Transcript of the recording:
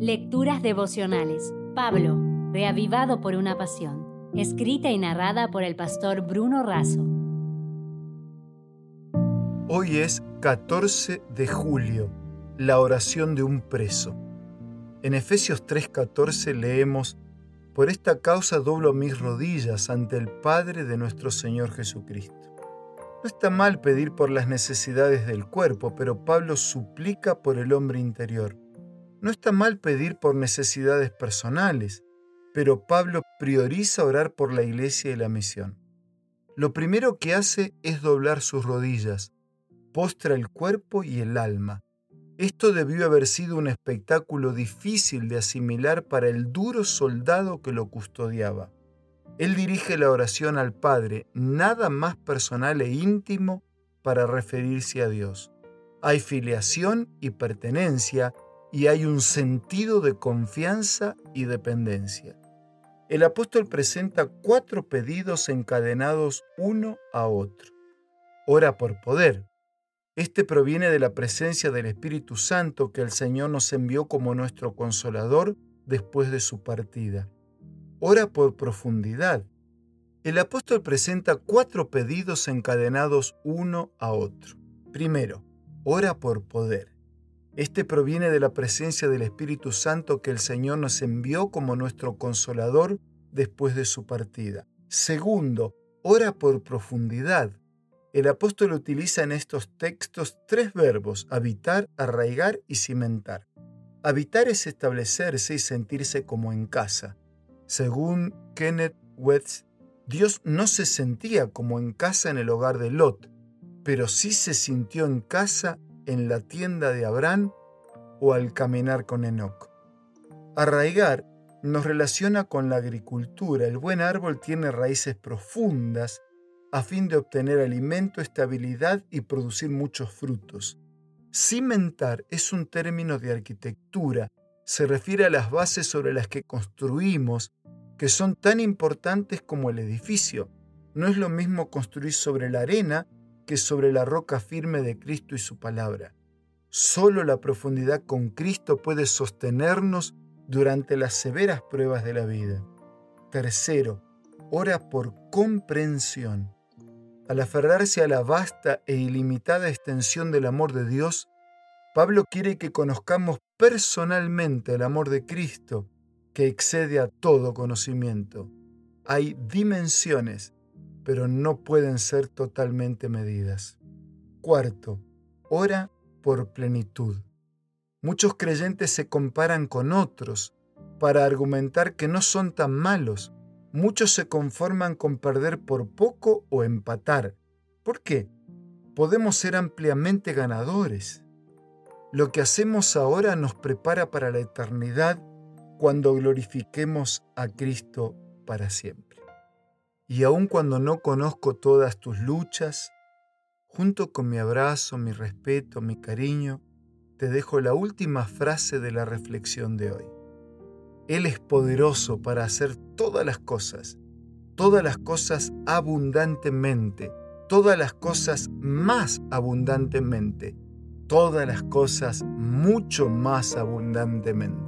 Lecturas devocionales. Pablo, reavivado por una pasión. Escrita y narrada por el pastor Bruno Razo. Hoy es 14 de julio, la oración de un preso. En Efesios 3:14 leemos, Por esta causa doblo mis rodillas ante el Padre de nuestro Señor Jesucristo. No está mal pedir por las necesidades del cuerpo, pero Pablo suplica por el hombre interior. No está mal pedir por necesidades personales, pero Pablo prioriza orar por la iglesia y la misión. Lo primero que hace es doblar sus rodillas, postra el cuerpo y el alma. Esto debió haber sido un espectáculo difícil de asimilar para el duro soldado que lo custodiaba. Él dirige la oración al Padre, nada más personal e íntimo para referirse a Dios. Hay filiación y pertenencia y hay un sentido de confianza y dependencia. El apóstol presenta cuatro pedidos encadenados uno a otro. Ora por poder. Este proviene de la presencia del Espíritu Santo que el Señor nos envió como nuestro consolador después de su partida. Ora por profundidad. El apóstol presenta cuatro pedidos encadenados uno a otro. Primero, ora por poder. Este proviene de la presencia del Espíritu Santo que el Señor nos envió como nuestro consolador después de su partida. Segundo, ora por profundidad. El apóstol utiliza en estos textos tres verbos, habitar, arraigar y cimentar. Habitar es establecerse y sentirse como en casa. Según Kenneth Wetz, Dios no se sentía como en casa en el hogar de Lot, pero sí se sintió en casa en la tienda de Abraham o al caminar con Enoch. Arraigar nos relaciona con la agricultura. El buen árbol tiene raíces profundas a fin de obtener alimento, estabilidad y producir muchos frutos. Cimentar es un término de arquitectura. Se refiere a las bases sobre las que construimos, que son tan importantes como el edificio. No es lo mismo construir sobre la arena que sobre la roca firme de Cristo y su palabra. Solo la profundidad con Cristo puede sostenernos durante las severas pruebas de la vida. Tercero, ora por comprensión. Al aferrarse a la vasta e ilimitada extensión del amor de Dios, Pablo quiere que conozcamos personalmente el amor de Cristo, que excede a todo conocimiento. Hay dimensiones pero no pueden ser totalmente medidas. Cuarto, ora por plenitud. Muchos creyentes se comparan con otros para argumentar que no son tan malos. Muchos se conforman con perder por poco o empatar. ¿Por qué? Podemos ser ampliamente ganadores. Lo que hacemos ahora nos prepara para la eternidad cuando glorifiquemos a Cristo para siempre. Y aun cuando no conozco todas tus luchas, junto con mi abrazo, mi respeto, mi cariño, te dejo la última frase de la reflexión de hoy. Él es poderoso para hacer todas las cosas, todas las cosas abundantemente, todas las cosas más abundantemente, todas las cosas mucho más abundantemente.